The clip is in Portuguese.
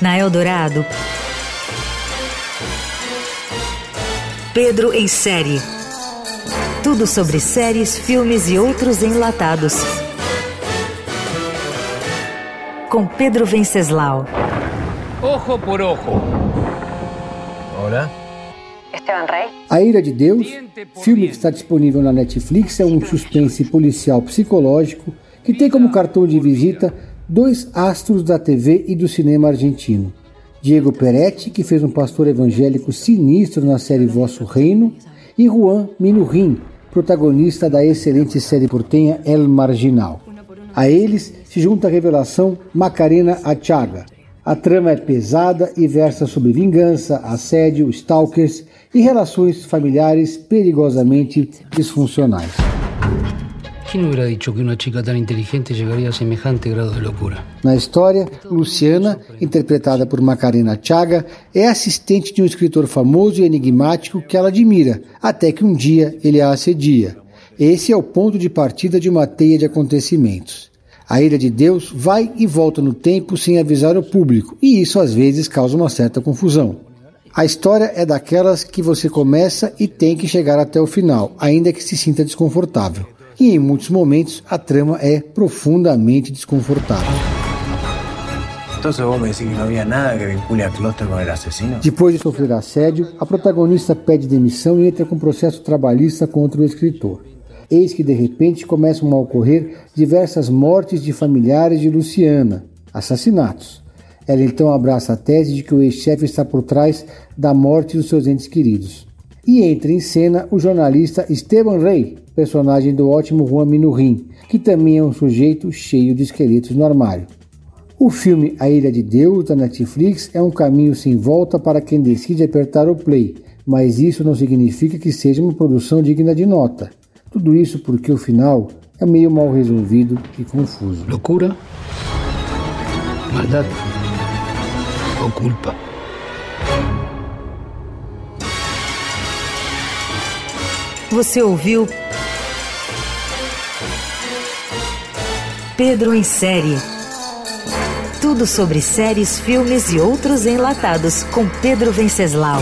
Na Eldorado, Pedro em série. Tudo sobre séries, filmes e outros enlatados. Com Pedro Venceslau. Ojo por ojo. Hola. Esteban Rey. A Ira de Deus, filme que está disponível na Netflix, é um suspense policial psicológico que tem como cartão de visita dois astros da TV e do cinema argentino. Diego Peretti, que fez um pastor evangélico sinistro na série Vosso Reino, e Juan Minuhin, protagonista da excelente série portenha El Marginal. A eles se junta a revelação Macarena Achaga. A trama é pesada e versa sobre vingança, assédio, stalkers e relações familiares perigosamente disfuncionais. ¿Quién hubiera dicho que una chica tan inteligente llegaría a semejante grado de locura? Na história, Luciana, interpretada por Macarena Chaga, é assistente de um escritor famoso e enigmático que ela admira, até que um dia ele a assedia. Esse é o ponto de partida de uma teia de acontecimentos. A Ilha de Deus vai e volta no tempo sem avisar o público, e isso às vezes causa uma certa confusão. A história é daquelas que você começa e tem que chegar até o final, ainda que se sinta desconfortável e em muitos momentos a trama é profundamente desconfortável. Depois de sofrer assédio, a protagonista pede demissão e entra com processo trabalhista contra o escritor. Eis que de repente começam a ocorrer diversas mortes de familiares de Luciana, assassinatos. Ela então abraça a tese de que o ex-chefe está por trás da morte dos seus entes queridos. E entra em cena o jornalista Esteban Rey, personagem do ótimo Juan Minuhin, que também é um sujeito cheio de esqueletos no armário. O filme A Ilha de Deus, da Netflix, é um caminho sem volta para quem decide apertar o play, mas isso não significa que seja uma produção digna de nota. Tudo isso porque o final é meio mal resolvido e confuso. ¿Locura? ¿Maldad? ¿O culpa? Você ouviu Pedro em série. Tudo sobre séries, filmes e outros enlatados com Pedro Venceslau.